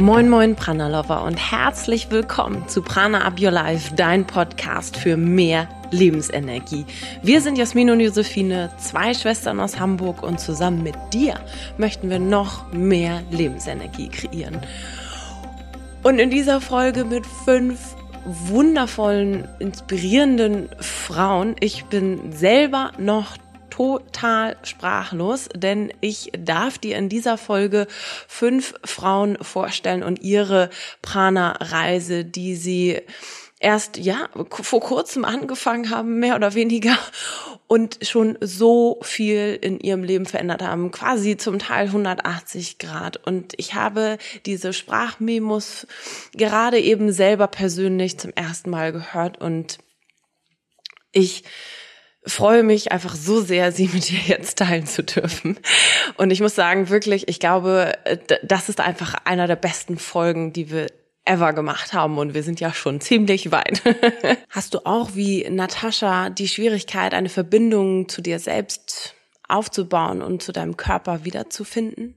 Moin Moin Prana Lover und herzlich willkommen zu Prana Up Your Life, dein Podcast für mehr Lebensenergie. Wir sind Jasmin und Josephine, zwei Schwestern aus Hamburg und zusammen mit dir möchten wir noch mehr Lebensenergie kreieren. Und in dieser Folge mit fünf wundervollen, inspirierenden Frauen. Ich bin selber noch total sprachlos, denn ich darf dir in dieser Folge fünf Frauen vorstellen und ihre Prana-Reise, die sie erst ja vor kurzem angefangen haben, mehr oder weniger und schon so viel in ihrem Leben verändert haben, quasi zum Teil 180 Grad. Und ich habe diese Sprachmemos gerade eben selber persönlich zum ersten Mal gehört und ich freue mich einfach so sehr, sie mit dir jetzt teilen zu dürfen. Und ich muss sagen, wirklich, ich glaube, das ist einfach einer der besten Folgen, die wir ever gemacht haben und wir sind ja schon ziemlich weit. Hast du auch wie Natascha die Schwierigkeit, eine Verbindung zu dir selbst aufzubauen und zu deinem Körper wiederzufinden?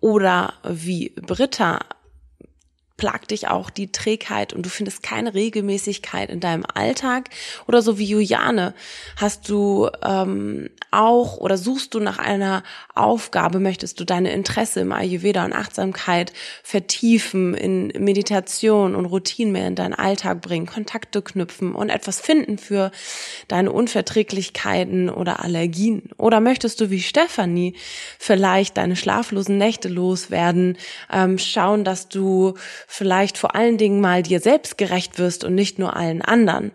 Oder wie Britta plagt dich auch die Trägheit und du findest keine Regelmäßigkeit in deinem Alltag. Oder so wie Juliane hast du ähm, auch oder suchst du nach einer Aufgabe, möchtest du deine Interesse im Ayurveda und Achtsamkeit vertiefen, in Meditation und Routinen mehr in deinen Alltag bringen, Kontakte knüpfen und etwas finden für deine Unverträglichkeiten oder Allergien? Oder möchtest du wie Stefanie vielleicht deine schlaflosen Nächte loswerden, ähm, schauen, dass du vielleicht vor allen Dingen mal dir selbst gerecht wirst und nicht nur allen anderen.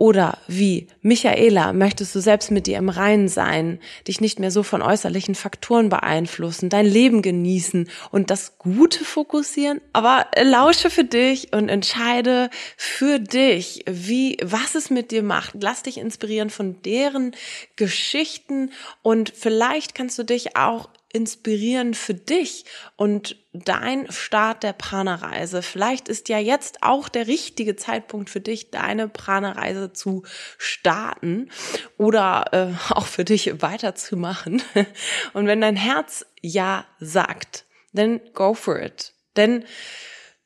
Oder wie Michaela, möchtest du selbst mit dir im Reinen sein, dich nicht mehr so von äußerlichen Faktoren beeinflussen, dein Leben genießen und das Gute fokussieren, aber lausche für dich und entscheide für dich, wie, was es mit dir macht. Lass dich inspirieren von deren Geschichten und vielleicht kannst du dich auch inspirieren für dich und dein Start der Prana-Reise. Vielleicht ist ja jetzt auch der richtige Zeitpunkt für dich, deine Prana-Reise zu starten oder äh, auch für dich weiterzumachen. Und wenn dein Herz ja sagt, then go for it. Denn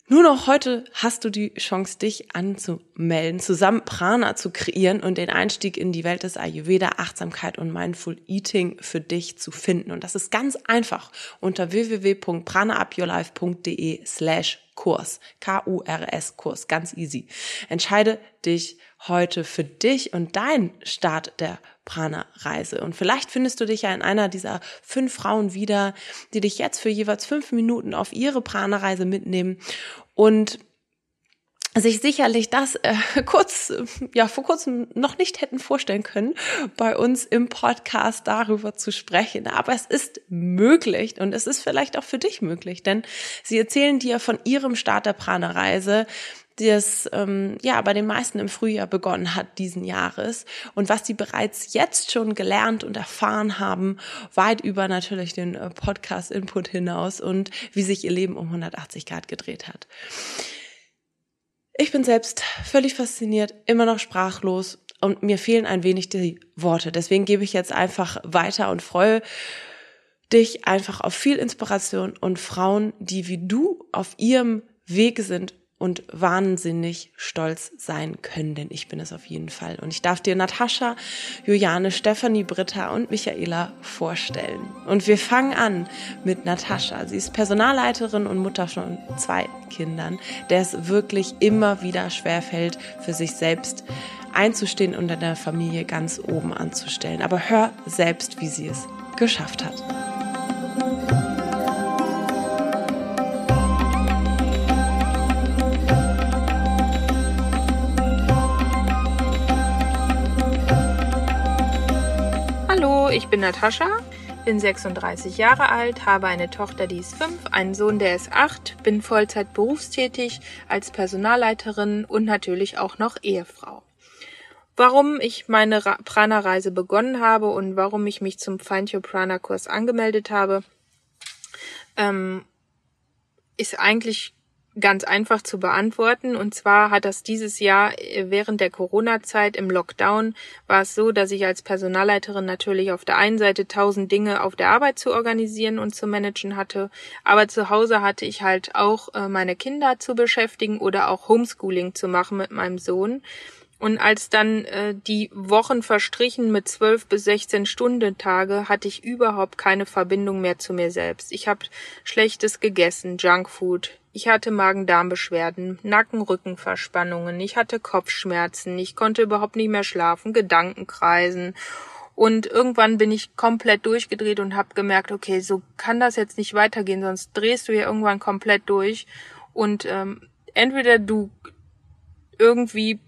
nur noch heute hast du die Chance, dich anzumelden, zusammen Prana zu kreieren und den Einstieg in die Welt des Ayurveda, Achtsamkeit und Mindful Eating für dich zu finden. Und das ist ganz einfach unter www.pranaupyourlife.de slash Kurs. K-U-R-S Kurs. Ganz easy. Entscheide dich heute für dich und dein Start der Prana-Reise. Und vielleicht findest du dich ja in einer dieser fünf Frauen wieder, die dich jetzt für jeweils fünf Minuten auf ihre Prana-Reise mitnehmen und sich sicherlich das äh, kurz, ja, vor kurzem noch nicht hätten vorstellen können, bei uns im Podcast darüber zu sprechen. Aber es ist möglich und es ist vielleicht auch für dich möglich, denn sie erzählen dir von ihrem Start der Prana-Reise, das ähm, ja bei den meisten im Frühjahr begonnen hat diesen Jahres und was sie bereits jetzt schon gelernt und erfahren haben, weit über natürlich den äh, Podcast-Input hinaus und wie sich ihr Leben um 180 Grad gedreht hat. Ich bin selbst völlig fasziniert, immer noch sprachlos und mir fehlen ein wenig die Worte. Deswegen gebe ich jetzt einfach weiter und freue dich einfach auf viel Inspiration und Frauen, die wie du auf ihrem Weg sind und wahnsinnig stolz sein können, denn ich bin es auf jeden Fall. Und ich darf dir Natascha, Juliane, Stefanie, Britta und Michaela vorstellen. Und wir fangen an mit Natascha. Sie ist Personalleiterin und Mutter von zwei Kindern, der es wirklich immer wieder schwerfällt, für sich selbst einzustehen und in der Familie ganz oben anzustellen. Aber hör selbst, wie sie es geschafft hat. Ich bin Natascha, bin 36 Jahre alt, habe eine Tochter, die ist 5, einen Sohn, der ist 8, bin Vollzeit berufstätig als Personalleiterin und natürlich auch noch Ehefrau. Warum ich meine Prana-Reise begonnen habe und warum ich mich zum Find Your Prana-Kurs angemeldet habe, ähm, ist eigentlich ganz einfach zu beantworten. Und zwar hat das dieses Jahr äh, während der Corona-Zeit im Lockdown war es so, dass ich als Personalleiterin natürlich auf der einen Seite tausend Dinge auf der Arbeit zu organisieren und zu managen hatte, aber zu Hause hatte ich halt auch äh, meine Kinder zu beschäftigen oder auch Homeschooling zu machen mit meinem Sohn. Und als dann äh, die Wochen verstrichen mit zwölf bis sechzehn Stunden Tage, hatte ich überhaupt keine Verbindung mehr zu mir selbst. Ich habe schlechtes gegessen, Junkfood. Ich hatte Magen-Darm-Beschwerden, Nacken-Rückenverspannungen, ich hatte Kopfschmerzen, ich konnte überhaupt nicht mehr schlafen, Gedankenkreisen. Und irgendwann bin ich komplett durchgedreht und habe gemerkt, okay, so kann das jetzt nicht weitergehen, sonst drehst du ja irgendwann komplett durch. Und ähm, entweder du irgendwie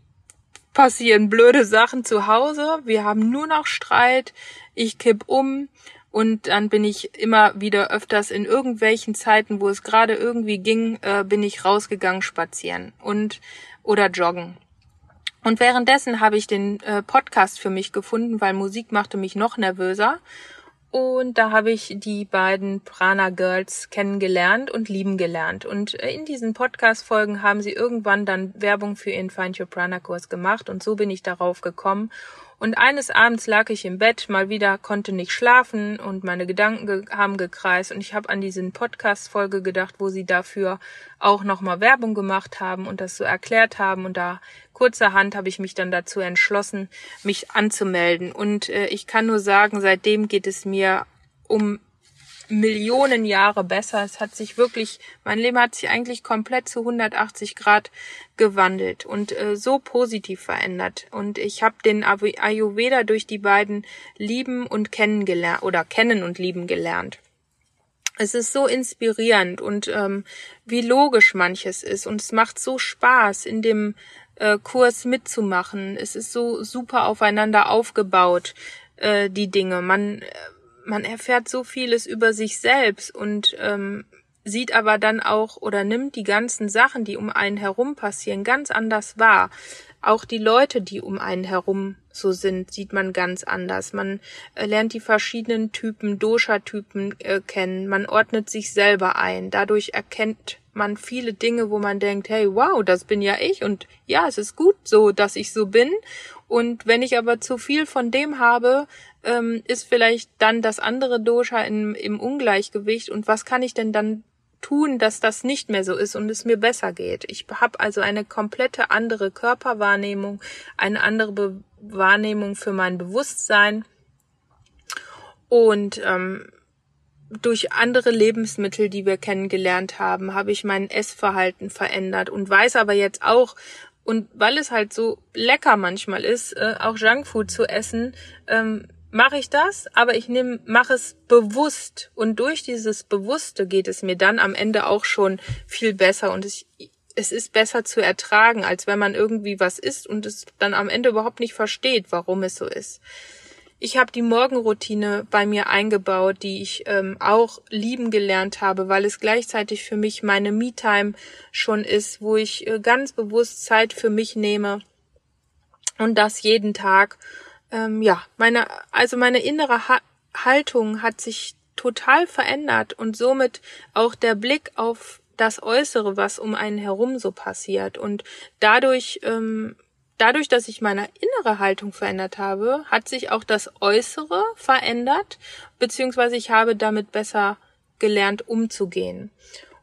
passieren blöde Sachen zu Hause, wir haben nur noch Streit, ich kipp um und dann bin ich immer wieder öfters in irgendwelchen Zeiten, wo es gerade irgendwie ging, äh, bin ich rausgegangen spazieren und oder joggen. Und währenddessen habe ich den äh, Podcast für mich gefunden, weil Musik machte mich noch nervöser und da habe ich die beiden Prana Girls kennengelernt und lieben gelernt. Und äh, in diesen Podcast-Folgen haben sie irgendwann dann Werbung für ihren Find Your Prana Kurs gemacht. Und so bin ich darauf gekommen. Und eines Abends lag ich im Bett, mal wieder konnte nicht schlafen und meine Gedanken ge haben gekreist. Und ich habe an diesen Podcast-Folge gedacht, wo sie dafür auch nochmal Werbung gemacht haben und das so erklärt haben. Und da kurzerhand habe ich mich dann dazu entschlossen, mich anzumelden. Und äh, ich kann nur sagen, seitdem geht es mir um Millionen Jahre besser. Es hat sich wirklich, mein Leben hat sich eigentlich komplett zu 180 Grad gewandelt und äh, so positiv verändert. Und ich habe den Ayurveda durch die beiden lieben und kennengelernt oder kennen und lieben gelernt. Es ist so inspirierend und ähm, wie logisch manches ist und es macht so Spaß in dem äh, Kurs mitzumachen. Es ist so super aufeinander aufgebaut, äh, die Dinge. Man äh, man erfährt so vieles über sich selbst und ähm, sieht aber dann auch oder nimmt die ganzen Sachen, die um einen herum passieren, ganz anders wahr. Auch die Leute, die um einen herum so sind, sieht man ganz anders. Man äh, lernt die verschiedenen Typen, Dosha-Typen äh, kennen. Man ordnet sich selber ein. Dadurch erkennt man viele Dinge, wo man denkt, hey, wow, das bin ja ich und ja, es ist gut so, dass ich so bin. Und wenn ich aber zu viel von dem habe, ähm, ist vielleicht dann das andere Dosha in, im Ungleichgewicht und was kann ich denn dann tun, dass das nicht mehr so ist und es mir besser geht. Ich habe also eine komplette andere Körperwahrnehmung, eine andere Be Wahrnehmung für mein Bewusstsein und ähm, durch andere Lebensmittel, die wir kennengelernt haben, habe ich mein Essverhalten verändert und weiß aber jetzt auch, und weil es halt so lecker manchmal ist, äh, auch Junkfood zu essen, ähm, mache ich das, aber ich nehme, mache es bewusst und durch dieses Bewusste geht es mir dann am Ende auch schon viel besser und ich, es ist besser zu ertragen, als wenn man irgendwie was isst und es dann am Ende überhaupt nicht versteht, warum es so ist. Ich habe die Morgenroutine bei mir eingebaut, die ich ähm, auch lieben gelernt habe, weil es gleichzeitig für mich meine Me-Time schon ist, wo ich äh, ganz bewusst Zeit für mich nehme und das jeden Tag ähm, ja, meine, also meine innere ha Haltung hat sich total verändert und somit auch der Blick auf das Äußere, was um einen herum so passiert. Und dadurch, ähm, dadurch, dass ich meine innere Haltung verändert habe, hat sich auch das Äußere verändert, beziehungsweise ich habe damit besser gelernt umzugehen.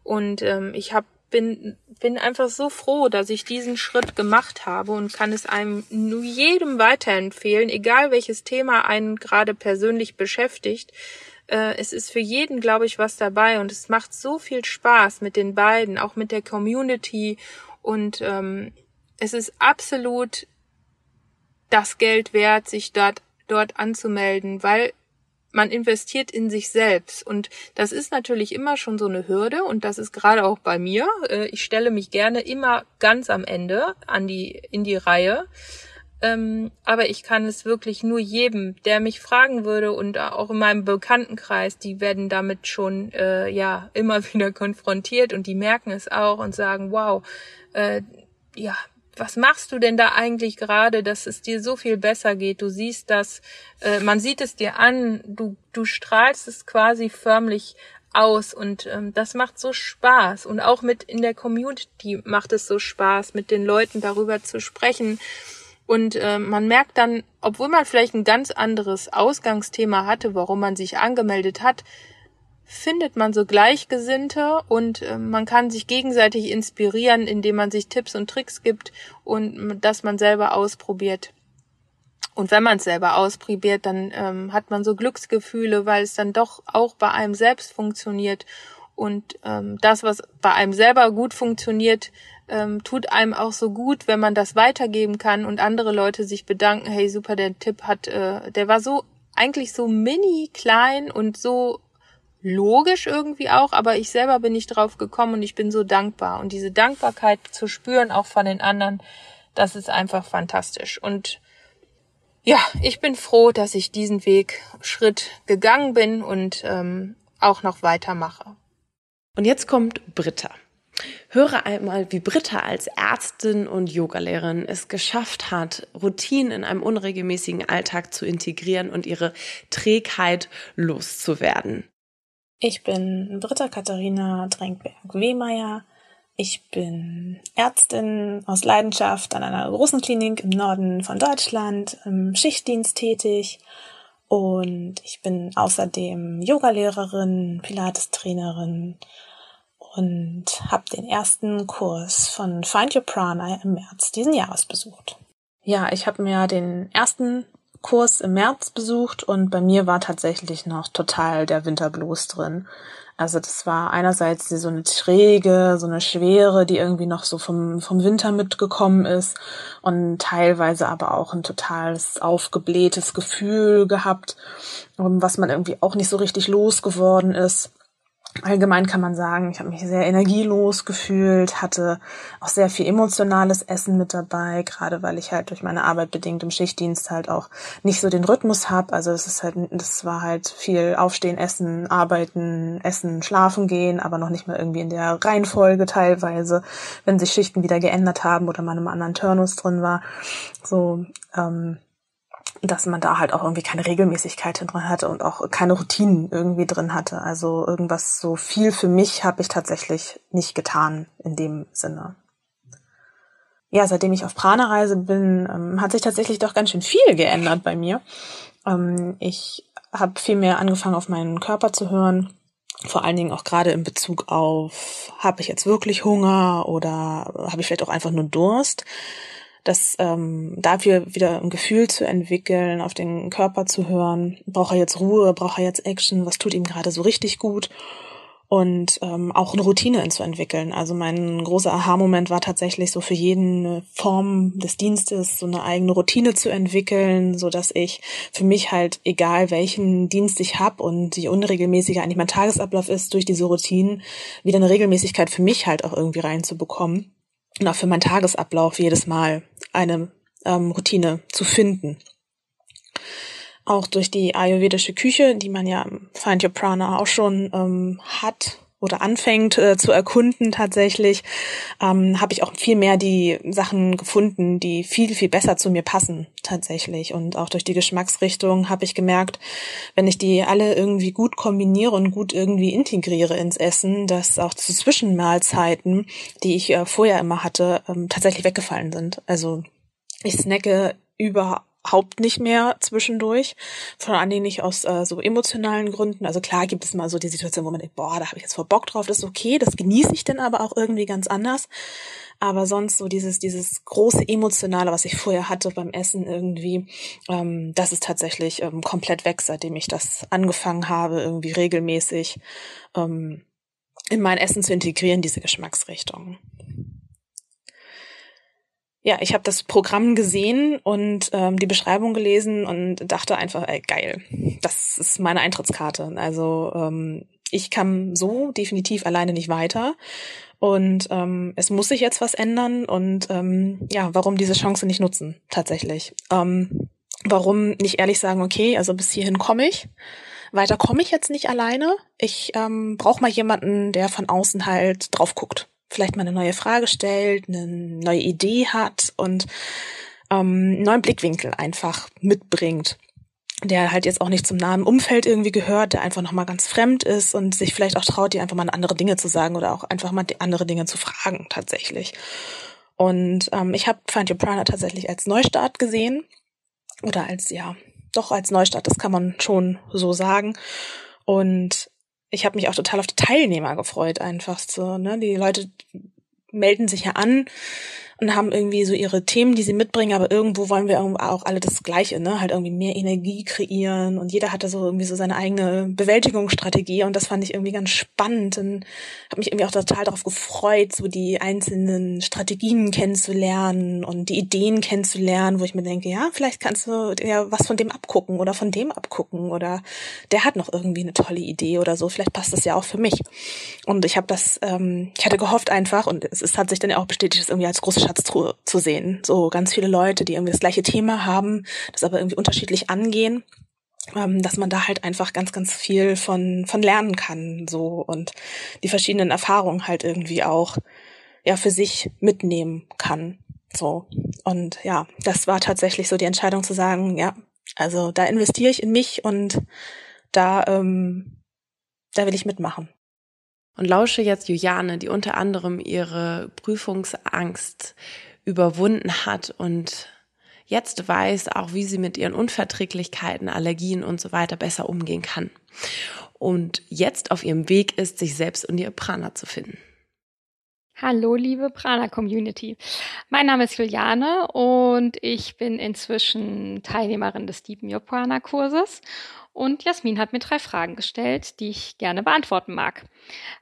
Und ähm, ich habe bin, bin einfach so froh, dass ich diesen Schritt gemacht habe und kann es einem nur jedem weiterempfehlen, egal welches Thema einen gerade persönlich beschäftigt. Äh, es ist für jeden, glaube ich, was dabei und es macht so viel Spaß mit den beiden, auch mit der Community und ähm, es ist absolut das Geld wert, sich dort dort anzumelden, weil man investiert in sich selbst. Und das ist natürlich immer schon so eine Hürde und das ist gerade auch bei mir. Äh, ich stelle mich gerne immer ganz am Ende an die, in die Reihe. Ähm, aber ich kann es wirklich nur jedem, der mich fragen würde und auch in meinem Bekanntenkreis, die werden damit schon äh, ja immer wieder konfrontiert und die merken es auch und sagen, wow, äh, ja, was machst du denn da eigentlich gerade, dass es dir so viel besser geht? Du siehst das, äh, man sieht es dir an, du, du strahlst es quasi förmlich aus und ähm, das macht so Spaß und auch mit in der Community macht es so Spaß, mit den Leuten darüber zu sprechen und äh, man merkt dann, obwohl man vielleicht ein ganz anderes Ausgangsthema hatte, warum man sich angemeldet hat, findet man so Gleichgesinnte und äh, man kann sich gegenseitig inspirieren, indem man sich Tipps und Tricks gibt und dass man selber ausprobiert. Und wenn man es selber ausprobiert, dann ähm, hat man so Glücksgefühle, weil es dann doch auch bei einem selbst funktioniert. Und ähm, das, was bei einem selber gut funktioniert, ähm, tut einem auch so gut, wenn man das weitergeben kann und andere Leute sich bedanken, hey super, der Tipp hat, äh, der war so eigentlich so mini klein und so logisch irgendwie auch, aber ich selber bin nicht drauf gekommen und ich bin so dankbar. Und diese Dankbarkeit zu spüren, auch von den anderen, das ist einfach fantastisch. Und ja, ich bin froh, dass ich diesen Weg Schritt gegangen bin und ähm, auch noch weitermache. Und jetzt kommt Britta. Höre einmal, wie Britta als Ärztin und Yogalehrerin es geschafft hat, Routinen in einem unregelmäßigen Alltag zu integrieren und ihre Trägheit loszuwerden. Ich bin Britta Katharina Drenkberg-Wehmeier. Ich bin Ärztin aus Leidenschaft an einer großen Klinik im Norden von Deutschland, im Schichtdienst tätig und ich bin außerdem Yogalehrerin, Pilates-Trainerin und habe den ersten Kurs von Find Your Prana im März diesen Jahres besucht. Ja, ich habe mir den ersten Kurs im März besucht und bei mir war tatsächlich noch total der Winterblues drin. Also das war einerseits so eine träge, so eine Schwere, die irgendwie noch so vom, vom Winter mitgekommen ist und teilweise aber auch ein totales aufgeblähtes Gefühl gehabt, was man irgendwie auch nicht so richtig losgeworden ist. Allgemein kann man sagen, ich habe mich sehr energielos gefühlt, hatte auch sehr viel emotionales Essen mit dabei, gerade weil ich halt durch meine Arbeit bedingt im Schichtdienst halt auch nicht so den Rhythmus habe. Also es ist halt, das war halt viel Aufstehen, Essen, Arbeiten, Essen, Schlafen gehen, aber noch nicht mal irgendwie in der Reihenfolge teilweise, wenn sich Schichten wieder geändert haben oder man im anderen Turnus drin war. So, ähm, dass man da halt auch irgendwie keine Regelmäßigkeit drin hatte und auch keine Routinen irgendwie drin hatte. Also irgendwas so viel für mich habe ich tatsächlich nicht getan in dem Sinne. Ja, seitdem ich auf Prana-Reise bin, ähm, hat sich tatsächlich doch ganz schön viel geändert bei mir. Ähm, ich habe viel mehr angefangen, auf meinen Körper zu hören. Vor allen Dingen auch gerade in Bezug auf, habe ich jetzt wirklich Hunger oder habe ich vielleicht auch einfach nur Durst? Das ähm, dafür wieder ein Gefühl zu entwickeln, auf den Körper zu hören, braucht er jetzt Ruhe, braucht er jetzt Action, was tut ihm gerade so richtig gut? Und ähm, auch eine Routine zu entwickeln. Also mein großer Aha-Moment war tatsächlich so für jeden Form des Dienstes so eine eigene Routine zu entwickeln, so dass ich für mich halt egal welchen Dienst ich habe und je unregelmäßiger eigentlich mein Tagesablauf ist, durch diese Routinen wieder eine Regelmäßigkeit für mich halt auch irgendwie reinzubekommen und auch für meinen Tagesablauf jedes Mal eine ähm, Routine zu finden. Auch durch die ayurvedische Küche, die man ja im Find Your Prana auch schon ähm, hat oder anfängt äh, zu erkunden tatsächlich, ähm, habe ich auch viel mehr die Sachen gefunden, die viel, viel besser zu mir passen tatsächlich. Und auch durch die Geschmacksrichtung habe ich gemerkt, wenn ich die alle irgendwie gut kombiniere und gut irgendwie integriere ins Essen, dass auch zu Zwischenmahlzeiten, die ich äh, vorher immer hatte, ähm, tatsächlich weggefallen sind. Also ich snacke über Haupt nicht mehr zwischendurch, vor Dingen nicht aus äh, so emotionalen Gründen. Also klar gibt es mal so die Situation, wo man denkt, boah, da habe ich jetzt voll Bock drauf, das ist okay, das genieße ich dann aber auch irgendwie ganz anders. Aber sonst so dieses, dieses große Emotionale, was ich vorher hatte beim Essen irgendwie, ähm, das ist tatsächlich ähm, komplett weg, seitdem ich das angefangen habe, irgendwie regelmäßig ähm, in mein Essen zu integrieren, diese Geschmacksrichtung ja, ich habe das Programm gesehen und ähm, die Beschreibung gelesen und dachte einfach, ey, geil, das ist meine Eintrittskarte. Also ähm, ich kam so definitiv alleine nicht weiter und ähm, es muss sich jetzt was ändern und ähm, ja, warum diese Chance nicht nutzen tatsächlich? Ähm, warum nicht ehrlich sagen, okay, also bis hierhin komme ich. Weiter komme ich jetzt nicht alleine. Ich ähm, brauche mal jemanden, der von außen halt drauf guckt vielleicht mal eine neue Frage stellt, eine neue Idee hat und ähm, neuen Blickwinkel einfach mitbringt. der halt jetzt auch nicht zum nahen Umfeld irgendwie gehört, der einfach nochmal ganz fremd ist und sich vielleicht auch traut, dir einfach mal andere Dinge zu sagen oder auch einfach mal andere Dinge zu fragen tatsächlich. Und ähm, ich habe Find Your Prana tatsächlich als Neustart gesehen oder als ja doch als Neustart, das kann man schon so sagen. Und ich habe mich auch total auf die Teilnehmer gefreut, einfach so. Ne? Die Leute melden sich ja an und haben irgendwie so ihre Themen, die sie mitbringen, aber irgendwo wollen wir auch alle das Gleiche, ne? Halt irgendwie mehr Energie kreieren und jeder hatte so irgendwie so seine eigene Bewältigungsstrategie und das fand ich irgendwie ganz spannend und habe mich irgendwie auch total darauf gefreut, so die einzelnen Strategien kennenzulernen und die Ideen kennenzulernen, wo ich mir denke, ja, vielleicht kannst du ja was von dem abgucken oder von dem abgucken oder der hat noch irgendwie eine tolle Idee oder so, vielleicht passt das ja auch für mich. Und ich habe das, ähm, ich hatte gehofft einfach und es, es hat sich dann ja auch bestätigt, das irgendwie als große Schatztruhe zu sehen. So ganz viele Leute, die irgendwie das gleiche Thema haben, das aber irgendwie unterschiedlich angehen ähm, dass man da halt einfach ganz, ganz viel von, von lernen kann, so und die verschiedenen Erfahrungen halt irgendwie auch, ja, für sich mitnehmen kann, so. Und ja, das war tatsächlich so die Entscheidung zu sagen, ja, also da investiere ich in mich und da, ähm, da will ich mitmachen und lausche jetzt Juliane, die unter anderem ihre Prüfungsangst überwunden hat und jetzt weiß auch, wie sie mit ihren Unverträglichkeiten, Allergien und so weiter besser umgehen kann. Und jetzt auf ihrem Weg ist, sich selbst und ihr Prana zu finden. Hallo, liebe Prana-Community. Mein Name ist Juliane und ich bin inzwischen Teilnehmerin des Deep Your Prana-Kurses und Jasmin hat mir drei Fragen gestellt, die ich gerne beantworten mag.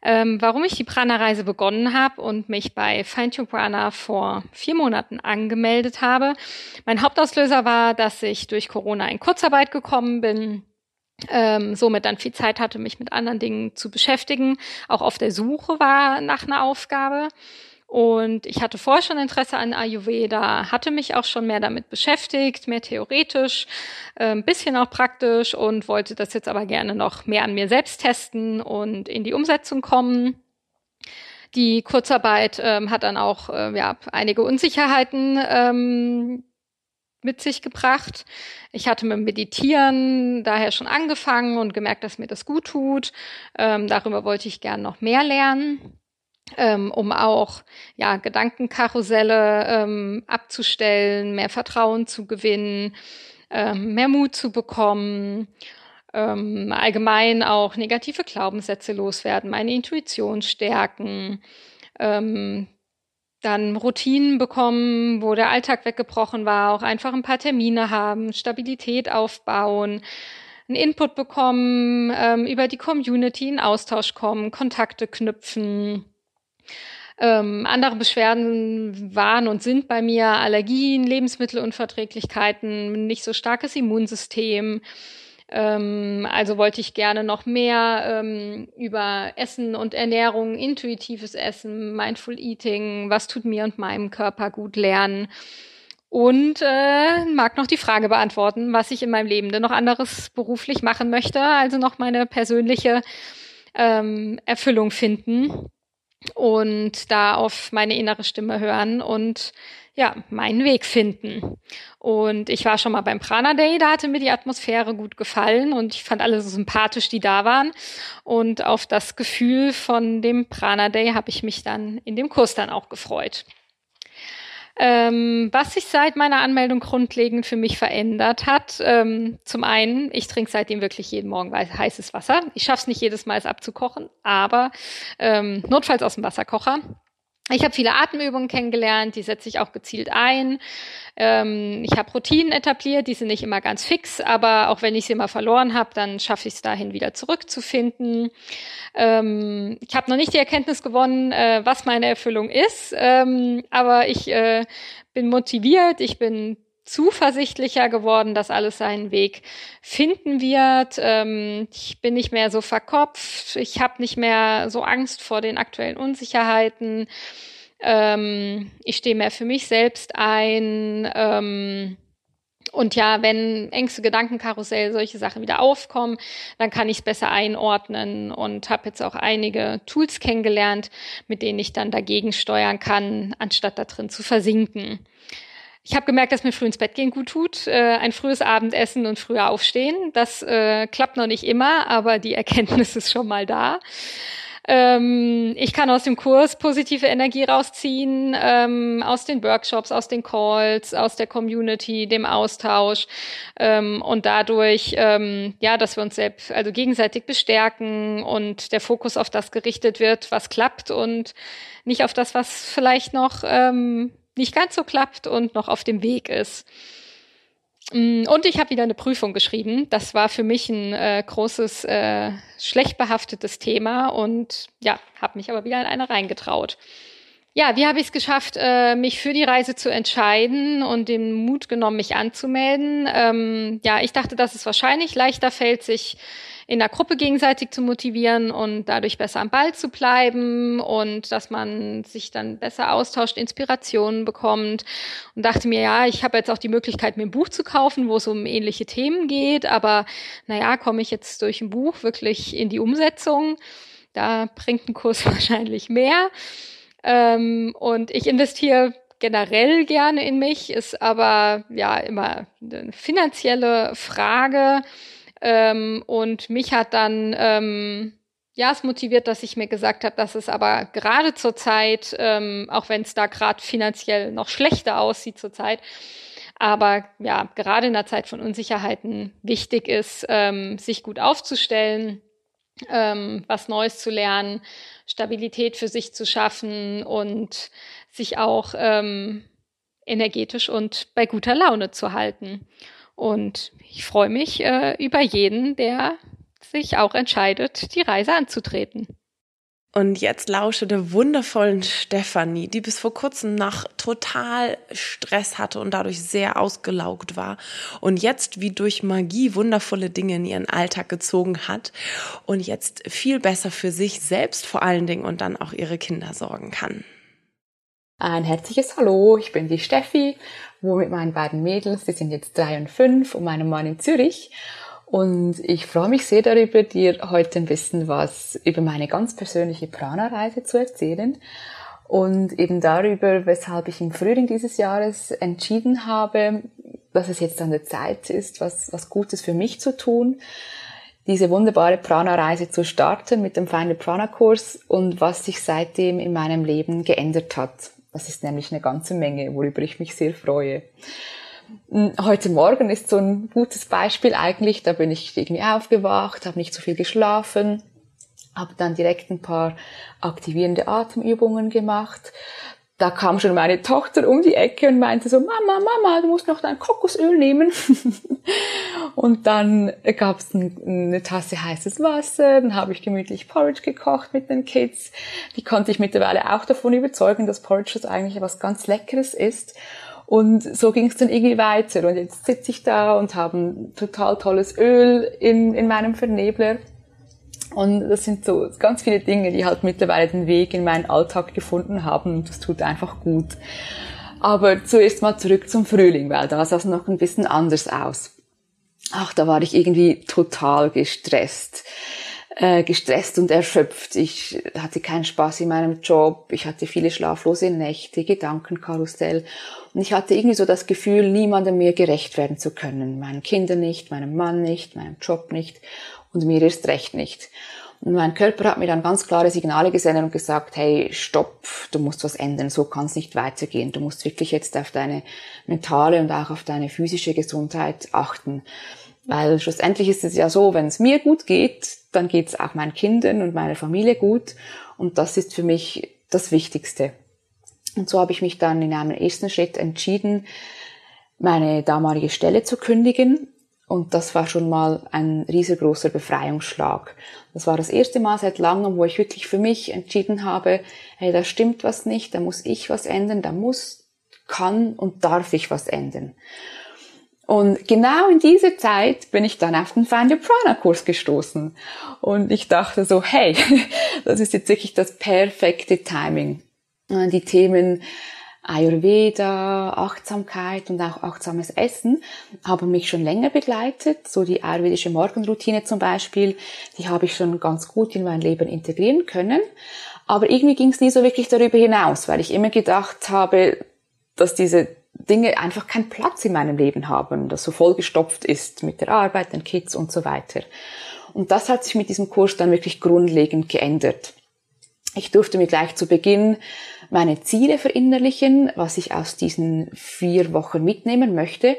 Ähm, warum ich die Prana-Reise begonnen habe und mich bei Find Your Prana vor vier Monaten angemeldet habe. Mein Hauptauslöser war, dass ich durch Corona in Kurzarbeit gekommen bin. Ähm, somit dann viel Zeit hatte, mich mit anderen Dingen zu beschäftigen, auch auf der Suche war nach einer Aufgabe. Und ich hatte vorher schon Interesse an Ayurveda, hatte mich auch schon mehr damit beschäftigt, mehr theoretisch, ein äh, bisschen auch praktisch und wollte das jetzt aber gerne noch mehr an mir selbst testen und in die Umsetzung kommen. Die Kurzarbeit ähm, hat dann auch äh, ja, einige Unsicherheiten ähm, mit sich gebracht. Ich hatte mit Meditieren daher schon angefangen und gemerkt, dass mir das gut tut. Ähm, darüber wollte ich gern noch mehr lernen ähm, um auch ja Gedankenkarusselle ähm, abzustellen, mehr Vertrauen zu gewinnen, ähm, mehr Mut zu bekommen, ähm, allgemein auch negative Glaubenssätze loswerden, meine Intuition stärken, ähm, dann Routinen bekommen, wo der Alltag weggebrochen war, auch einfach ein paar Termine haben, Stabilität aufbauen, einen Input bekommen, ähm, über die Community in Austausch kommen, Kontakte knüpfen ähm, andere Beschwerden waren und sind bei mir Allergien, Lebensmittelunverträglichkeiten, nicht so starkes Immunsystem. Ähm, also wollte ich gerne noch mehr ähm, über Essen und Ernährung, intuitives Essen, Mindful Eating, was tut mir und meinem Körper gut lernen. Und äh, mag noch die Frage beantworten, was ich in meinem Leben denn noch anderes beruflich machen möchte, also noch meine persönliche ähm, Erfüllung finden und da auf meine innere Stimme hören und ja, meinen Weg finden. Und ich war schon mal beim Prana Day, da hatte mir die Atmosphäre gut gefallen und ich fand alle so sympathisch, die da waren. Und auf das Gefühl von dem Prana Day habe ich mich dann in dem Kurs dann auch gefreut. Ähm, was sich seit meiner Anmeldung grundlegend für mich verändert hat, ähm, zum einen, ich trinke seitdem wirklich jeden Morgen heißes Wasser. Ich schaffe es nicht jedes Mal, es abzukochen, aber ähm, notfalls aus dem Wasserkocher. Ich habe viele Atemübungen kennengelernt, die setze ich auch gezielt ein. Ähm, ich habe Routinen etabliert, die sind nicht immer ganz fix, aber auch wenn ich sie mal verloren habe, dann schaffe ich es dahin wieder zurückzufinden. Ähm, ich habe noch nicht die Erkenntnis gewonnen, äh, was meine Erfüllung ist, ähm, aber ich äh, bin motiviert, ich bin zuversichtlicher geworden, dass alles seinen Weg finden wird. Ähm, ich bin nicht mehr so verkopft. Ich habe nicht mehr so Angst vor den aktuellen Unsicherheiten. Ähm, ich stehe mehr für mich selbst ein. Ähm, und ja, wenn Ängste, Gedankenkarussell, solche Sachen wieder aufkommen, dann kann ich es besser einordnen und habe jetzt auch einige Tools kennengelernt, mit denen ich dann dagegen steuern kann, anstatt da drin zu versinken. Ich habe gemerkt, dass mir früh ins Bett gehen gut tut. Äh, ein frühes Abendessen und früher aufstehen. Das äh, klappt noch nicht immer, aber die Erkenntnis ist schon mal da. Ähm, ich kann aus dem Kurs positive Energie rausziehen, ähm, aus den Workshops, aus den Calls, aus der Community, dem Austausch ähm, und dadurch, ähm, ja, dass wir uns selbst, also gegenseitig bestärken und der Fokus auf das gerichtet wird, was klappt und nicht auf das, was vielleicht noch ähm, nicht ganz so klappt und noch auf dem Weg ist. Mm, und ich habe wieder eine Prüfung geschrieben. Das war für mich ein äh, großes, äh, schlecht behaftetes Thema und ja, habe mich aber wieder in eine reingetraut. Ja, wie habe ich es geschafft, äh, mich für die Reise zu entscheiden und den Mut genommen, mich anzumelden? Ähm, ja, ich dachte, dass es wahrscheinlich leichter fällt, sich in der Gruppe gegenseitig zu motivieren und dadurch besser am Ball zu bleiben und dass man sich dann besser austauscht, Inspirationen bekommt und dachte mir, ja, ich habe jetzt auch die Möglichkeit, mir ein Buch zu kaufen, wo es um ähnliche Themen geht, aber naja, komme ich jetzt durch ein Buch wirklich in die Umsetzung? Da bringt ein Kurs wahrscheinlich mehr. Ähm, und ich investiere generell gerne in mich, ist aber ja immer eine finanzielle Frage. Ähm, und mich hat dann ähm, ja es motiviert, dass ich mir gesagt habe, dass es aber gerade zur Zeit, ähm, auch wenn es da gerade finanziell noch schlechter aussieht zur Zeit, aber ja, gerade in der Zeit von Unsicherheiten wichtig ist, ähm, sich gut aufzustellen, ähm, was Neues zu lernen, Stabilität für sich zu schaffen und sich auch ähm, energetisch und bei guter Laune zu halten. Und ich freue mich äh, über jeden, der sich auch entscheidet, die Reise anzutreten. Und jetzt lausche der wundervollen Stefanie, die bis vor kurzem noch total Stress hatte und dadurch sehr ausgelaugt war und jetzt wie durch Magie wundervolle Dinge in ihren Alltag gezogen hat und jetzt viel besser für sich selbst vor allen Dingen und dann auch ihre Kinder sorgen kann. Ein herzliches Hallo, ich bin die Steffi, wo mit meinen beiden Mädels, die sind jetzt drei und fünf, und meinem Mann in Zürich. Und ich freue mich sehr darüber, dir heute ein bisschen was über meine ganz persönliche Prana-Reise zu erzählen. Und eben darüber, weshalb ich im Frühling dieses Jahres entschieden habe, dass es jetzt an der Zeit ist, was, was Gutes für mich zu tun diese wunderbare Prana-Reise zu starten mit dem Final Prana-Kurs und was sich seitdem in meinem Leben geändert hat. Das ist nämlich eine ganze Menge, worüber ich mich sehr freue. Hm, heute Morgen ist so ein gutes Beispiel eigentlich. Da bin ich irgendwie aufgewacht, habe nicht so viel geschlafen, habe dann direkt ein paar aktivierende Atemübungen gemacht, da kam schon meine Tochter um die Ecke und meinte so, Mama, Mama, du musst noch dein Kokosöl nehmen. und dann gab es eine Tasse heißes Wasser, dann habe ich gemütlich Porridge gekocht mit den Kids. Die konnte ich mittlerweile auch davon überzeugen, dass Porridge das eigentlich was ganz Leckeres ist. Und so ging es dann irgendwie weiter. Und jetzt sitze ich da und habe ein total tolles Öl in, in meinem Vernebler und das sind so ganz viele Dinge, die halt mittlerweile den Weg in meinen Alltag gefunden haben und das tut einfach gut. Aber zuerst mal zurück zum Frühling, weil da sah es noch ein bisschen anders aus. Ach, da war ich irgendwie total gestresst. Äh, gestresst und erschöpft. Ich hatte keinen Spaß in meinem Job. Ich hatte viele schlaflose Nächte, Gedankenkarussell. Und ich hatte irgendwie so das Gefühl, niemandem mehr gerecht werden zu können. Meinen Kindern nicht, meinem Mann nicht, meinem Job nicht und mir erst recht nicht. Und mein Körper hat mir dann ganz klare Signale gesendet und gesagt, hey, stopp, du musst was ändern, so kann es nicht weitergehen. Du musst wirklich jetzt auf deine mentale und auch auf deine physische Gesundheit achten. Weil schlussendlich ist es ja so, wenn es mir gut geht, dann geht es auch meinen Kindern und meiner Familie gut. Und das ist für mich das Wichtigste. Und so habe ich mich dann in einem ersten Schritt entschieden, meine damalige Stelle zu kündigen und das war schon mal ein riesengroßer Befreiungsschlag. Das war das erste Mal seit langem, wo ich wirklich für mich entschieden habe, hey, da stimmt was nicht, da muss ich was ändern, da muss, kann und darf ich was ändern. Und genau in dieser Zeit bin ich dann auf den Find Your Prana Kurs gestoßen. Und ich dachte so, hey, das ist jetzt wirklich das perfekte Timing. Die Themen Ayurveda, Achtsamkeit und auch achtsames Essen haben mich schon länger begleitet. So die ayurvedische Morgenroutine zum Beispiel, die habe ich schon ganz gut in mein Leben integrieren können. Aber irgendwie ging es nie so wirklich darüber hinaus, weil ich immer gedacht habe, dass diese Dinge einfach keinen Platz in meinem Leben haben, das so vollgestopft ist mit der Arbeit, den Kids und so weiter. Und das hat sich mit diesem Kurs dann wirklich grundlegend geändert. Ich durfte mir gleich zu Beginn meine Ziele verinnerlichen, was ich aus diesen vier Wochen mitnehmen möchte.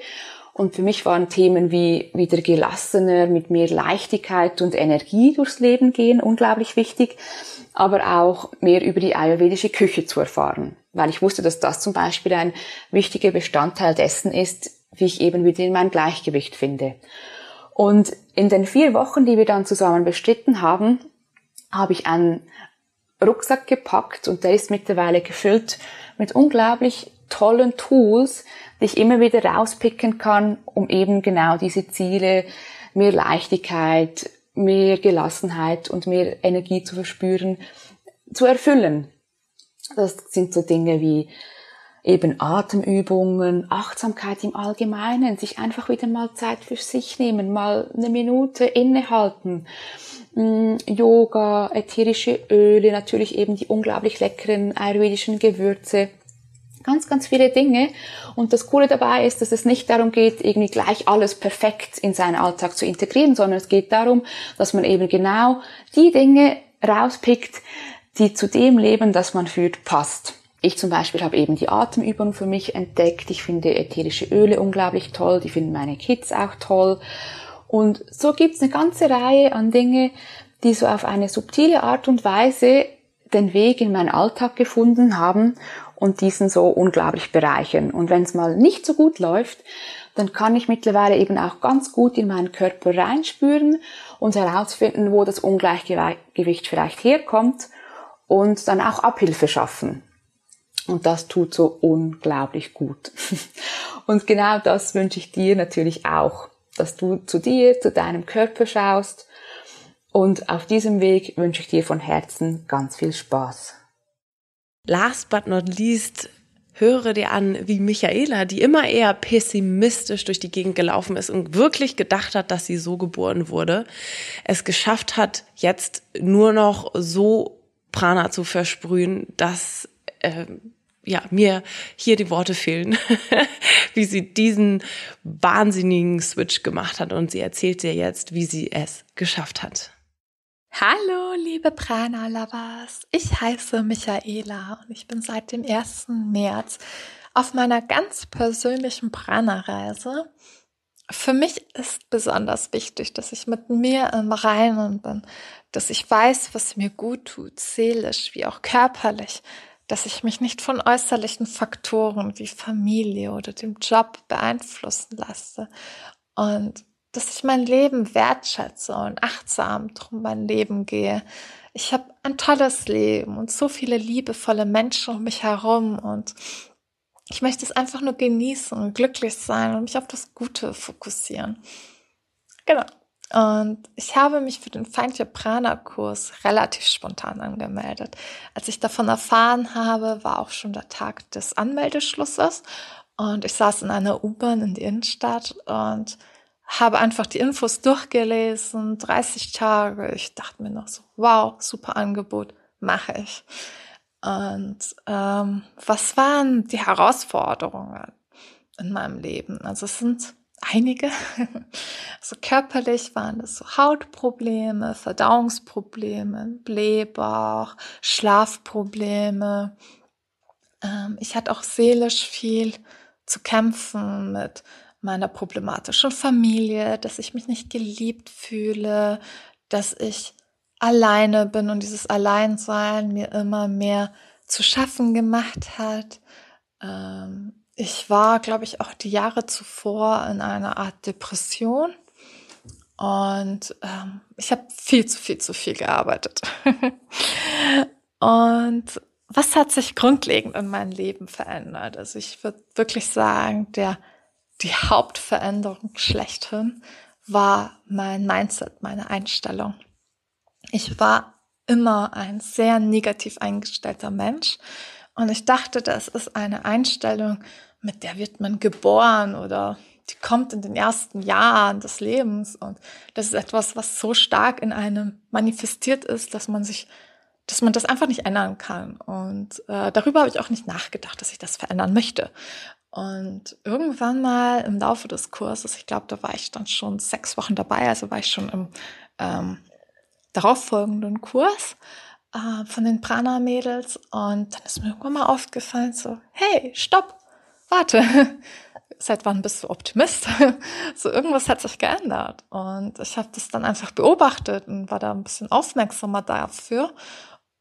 Und für mich waren Themen wie wieder gelassener, mit mehr Leichtigkeit und Energie durchs Leben gehen unglaublich wichtig, aber auch mehr über die ayurvedische Küche zu erfahren, weil ich wusste, dass das zum Beispiel ein wichtiger Bestandteil dessen ist, wie ich eben wieder in mein Gleichgewicht finde. Und in den vier Wochen, die wir dann zusammen bestritten haben, habe ich einen Rucksack gepackt und der ist mittlerweile gefüllt mit unglaublich tollen Tools, die ich immer wieder rauspicken kann, um eben genau diese Ziele, mehr Leichtigkeit, mehr Gelassenheit und mehr Energie zu verspüren, zu erfüllen. Das sind so Dinge wie eben Atemübungen, Achtsamkeit im Allgemeinen, sich einfach wieder mal Zeit für sich nehmen, mal eine Minute innehalten, mm, Yoga, ätherische Öle, natürlich eben die unglaublich leckeren ayurvedischen Gewürze, ganz, ganz viele Dinge. Und das Coole dabei ist, dass es nicht darum geht, irgendwie gleich alles perfekt in seinen Alltag zu integrieren, sondern es geht darum, dass man eben genau die Dinge rauspickt, die zu dem Leben, das man führt, passt. Ich zum Beispiel habe eben die Atemübung für mich entdeckt. Ich finde ätherische Öle unglaublich toll. Die finden meine Kids auch toll. Und so gibt's eine ganze Reihe an Dinge, die so auf eine subtile Art und Weise den Weg in meinen Alltag gefunden haben und diesen so unglaublich bereichern. Und wenn es mal nicht so gut läuft, dann kann ich mittlerweile eben auch ganz gut in meinen Körper reinspüren und herausfinden, wo das Ungleichgewicht vielleicht herkommt und dann auch Abhilfe schaffen. Und das tut so unglaublich gut. Und genau das wünsche ich dir natürlich auch, dass du zu dir, zu deinem Körper schaust. Und auf diesem Weg wünsche ich dir von Herzen ganz viel Spaß. Last but not least höre dir an, wie Michaela, die immer eher pessimistisch durch die Gegend gelaufen ist und wirklich gedacht hat, dass sie so geboren wurde, es geschafft hat, jetzt nur noch so Prana zu versprühen, dass äh, ja, mir hier die Worte fehlen, wie sie diesen wahnsinnigen Switch gemacht hat. Und sie erzählt dir jetzt, wie sie es geschafft hat. Hallo, liebe Prana-Lovers. Ich heiße Michaela und ich bin seit dem 1. März auf meiner ganz persönlichen Prana-Reise. Für mich ist besonders wichtig, dass ich mit mir im Reinen bin, dass ich weiß, was mir gut tut, seelisch wie auch körperlich, dass ich mich nicht von äußerlichen Faktoren wie Familie oder dem Job beeinflussen lasse und dass ich mein Leben wertschätze und achtsam drum mein Leben gehe. Ich habe ein tolles Leben und so viele liebevolle Menschen um mich herum und ich möchte es einfach nur genießen und glücklich sein und mich auf das Gute fokussieren. Genau. Und ich habe mich für den Feindje Prana Kurs relativ spontan angemeldet. Als ich davon erfahren habe, war auch schon der Tag des Anmeldeschlusses und ich saß in einer U-Bahn in die Innenstadt und habe einfach die Infos durchgelesen, 30 Tage. Ich dachte mir noch so, wow, super Angebot, mache ich. Und ähm, was waren die Herausforderungen in meinem Leben? Also es sind einige. Also körperlich waren das so Hautprobleme, Verdauungsprobleme, Blähbauch, Schlafprobleme. Ähm, ich hatte auch seelisch viel zu kämpfen mit meiner problematischen Familie, dass ich mich nicht geliebt fühle, dass ich alleine bin und dieses Alleinsein mir immer mehr zu schaffen gemacht hat. Ähm, ich war, glaube ich, auch die Jahre zuvor in einer Art Depression und ähm, ich habe viel zu viel zu viel gearbeitet. und was hat sich grundlegend in meinem Leben verändert? Also ich würde wirklich sagen, der die Hauptveränderung schlechthin war mein Mindset, meine Einstellung. Ich war immer ein sehr negativ eingestellter Mensch und ich dachte, das ist eine Einstellung, mit der wird man geboren oder die kommt in den ersten Jahren des Lebens und das ist etwas, was so stark in einem manifestiert ist, dass man sich, dass man das einfach nicht ändern kann. Und äh, darüber habe ich auch nicht nachgedacht, dass ich das verändern möchte. Und irgendwann mal im Laufe des Kurses, ich glaube, da war ich dann schon sechs Wochen dabei, also war ich schon im ähm, darauffolgenden Kurs äh, von den Prana-Mädels. Und dann ist mir irgendwann mal aufgefallen, so, hey, stopp, warte, seit wann bist du Optimist? so irgendwas hat sich geändert. Und ich habe das dann einfach beobachtet und war da ein bisschen aufmerksamer dafür.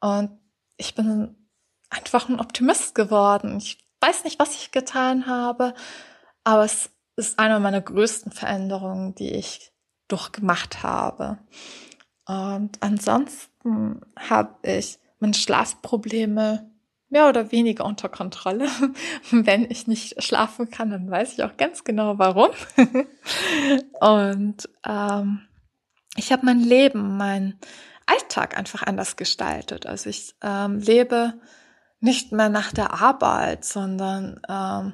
Und ich bin einfach ein Optimist geworden. Ich weiß nicht, was ich getan habe, aber es ist eine meiner größten Veränderungen, die ich durchgemacht habe. Und ansonsten habe ich meine Schlafprobleme mehr oder weniger unter Kontrolle. Wenn ich nicht schlafen kann, dann weiß ich auch ganz genau warum. Und ähm, ich habe mein Leben, mein Alltag einfach anders gestaltet. Also ich ähm, lebe nicht mehr nach der Arbeit, sondern ähm,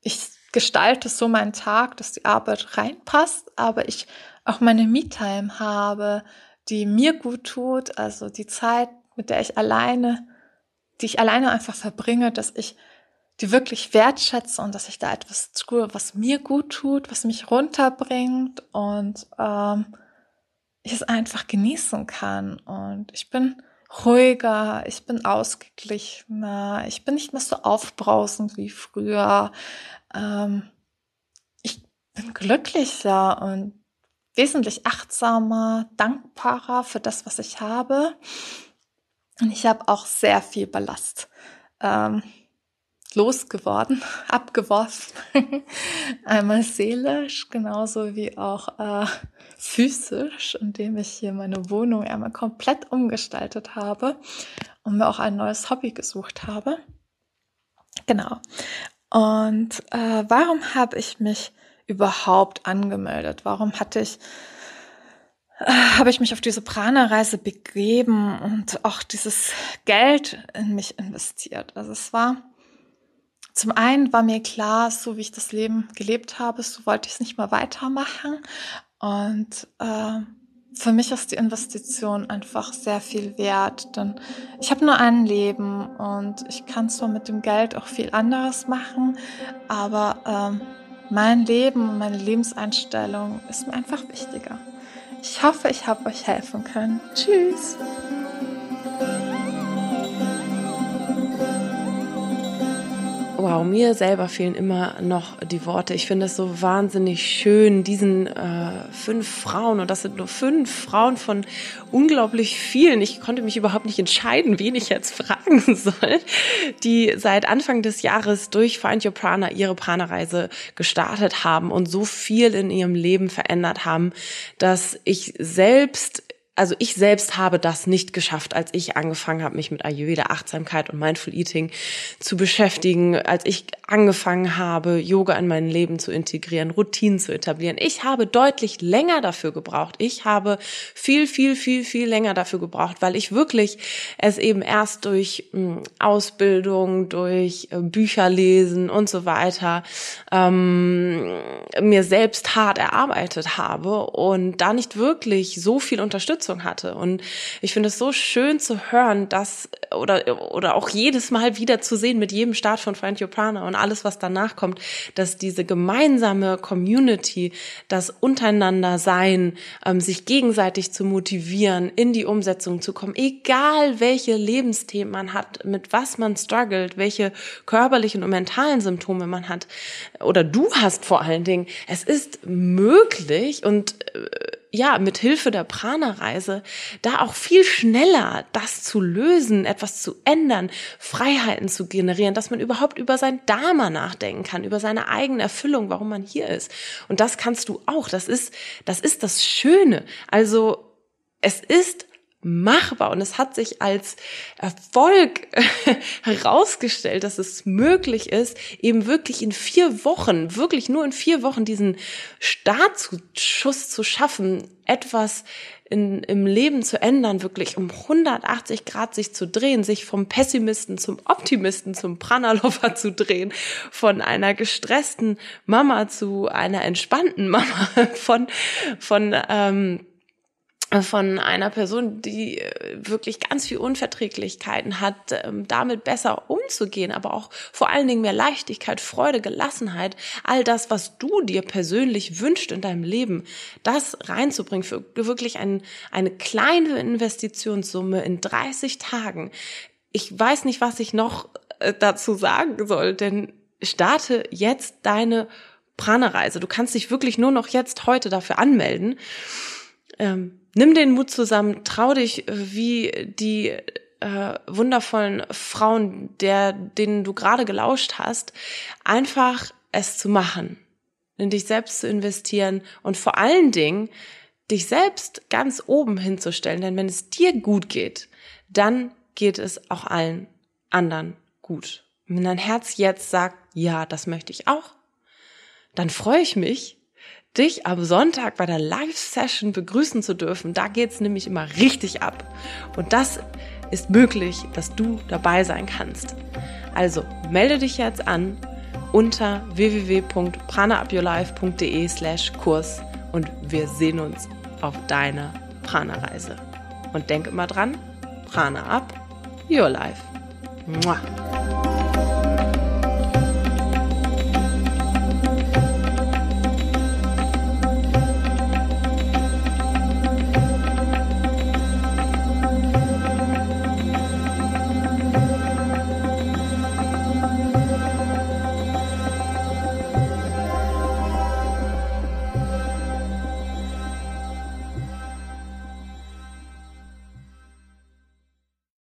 ich gestalte so meinen Tag, dass die Arbeit reinpasst, aber ich auch meine Me-Time habe, die mir gut tut, also die Zeit, mit der ich alleine, die ich alleine einfach verbringe, dass ich die wirklich wertschätze und dass ich da etwas tue, was mir gut tut, was mich runterbringt und ähm, ich es einfach genießen kann. Und ich bin ruhiger, ich bin ausgeglichener, ich bin nicht mehr so aufbrausend wie früher. Ähm, ich bin glücklicher und wesentlich achtsamer, dankbarer für das, was ich habe. Und ich habe auch sehr viel Ballast. Ähm, losgeworden, abgeworfen. Einmal seelisch, genauso wie auch äh, physisch, indem ich hier meine Wohnung einmal komplett umgestaltet habe und mir auch ein neues Hobby gesucht habe. Genau. Und äh, warum habe ich mich überhaupt angemeldet? Warum hatte ich habe ich mich auf diese Prana-Reise begeben und auch dieses Geld in mich investiert. Also es war zum einen war mir klar, so wie ich das Leben gelebt habe, so wollte ich es nicht mehr weitermachen. Und äh, für mich ist die Investition einfach sehr viel wert, denn ich habe nur ein Leben und ich kann zwar mit dem Geld auch viel anderes machen, aber äh, mein Leben und meine Lebenseinstellung ist mir einfach wichtiger. Ich hoffe, ich habe euch helfen können. Tschüss! Wow, mir selber fehlen immer noch die Worte. Ich finde es so wahnsinnig schön, diesen äh, fünf Frauen, und das sind nur fünf Frauen von unglaublich vielen. Ich konnte mich überhaupt nicht entscheiden, wen ich jetzt fragen soll, die seit Anfang des Jahres durch Find Your Prana ihre Prana-Reise gestartet haben und so viel in ihrem Leben verändert haben, dass ich selbst also ich selbst habe das nicht geschafft, als ich angefangen habe, mich mit Ayurveda, Achtsamkeit und Mindful Eating zu beschäftigen, als ich angefangen habe, Yoga in mein Leben zu integrieren, Routinen zu etablieren. Ich habe deutlich länger dafür gebraucht. Ich habe viel, viel, viel, viel länger dafür gebraucht, weil ich wirklich es eben erst durch hm, Ausbildung, durch äh, Bücher lesen und so weiter ähm, mir selbst hart erarbeitet habe und da nicht wirklich so viel Unterstützung Unterstützung hatte. Und ich finde es so schön zu hören, dass oder oder auch jedes Mal wieder zu sehen mit jedem Start von Find Your Prana und alles, was danach kommt, dass diese gemeinsame Community, das untereinander sein, ähm, sich gegenseitig zu motivieren, in die Umsetzung zu kommen, egal welche Lebensthemen man hat, mit was man struggelt, welche körperlichen und mentalen Symptome man hat oder du hast vor allen Dingen. Es ist möglich und äh, ja, mit Hilfe der Prana-Reise da auch viel schneller das zu lösen, etwas zu ändern, Freiheiten zu generieren, dass man überhaupt über sein Dharma nachdenken kann, über seine eigene Erfüllung, warum man hier ist. Und das kannst du auch. Das ist, das ist das Schöne. Also, es ist machbar. Und es hat sich als Erfolg herausgestellt, dass es möglich ist, eben wirklich in vier Wochen, wirklich nur in vier Wochen diesen Startschuss zu schaffen, etwas in, im Leben zu ändern, wirklich um 180 Grad sich zu drehen, sich vom Pessimisten zum Optimisten, zum Pranalover zu drehen, von einer gestressten Mama zu einer entspannten Mama, von, von, ähm, von einer Person, die äh, wirklich ganz viel Unverträglichkeiten hat, ähm, damit besser umzugehen, aber auch vor allen Dingen mehr Leichtigkeit, Freude, Gelassenheit, all das, was du dir persönlich wünscht in deinem Leben, das reinzubringen für wirklich ein, eine kleine Investitionssumme in 30 Tagen. Ich weiß nicht, was ich noch äh, dazu sagen soll, denn starte jetzt deine Prana-Reise. Du kannst dich wirklich nur noch jetzt heute dafür anmelden. Ähm, nimm den Mut zusammen, trau dich, äh, wie die äh, wundervollen Frauen, der, denen du gerade gelauscht hast, einfach es zu machen, in dich selbst zu investieren und vor allen Dingen dich selbst ganz oben hinzustellen. Denn wenn es dir gut geht, dann geht es auch allen anderen gut. wenn dein Herz jetzt sagt, ja, das möchte ich auch, dann freue ich mich, dich am Sonntag bei der Live-Session begrüßen zu dürfen. Da geht's nämlich immer richtig ab. Und das ist möglich, dass du dabei sein kannst. Also melde dich jetzt an unter www.pranaupyourlife.de slash Kurs und wir sehen uns auf deiner Prana-Reise. Und denk immer dran, Prana up, your life. Mua.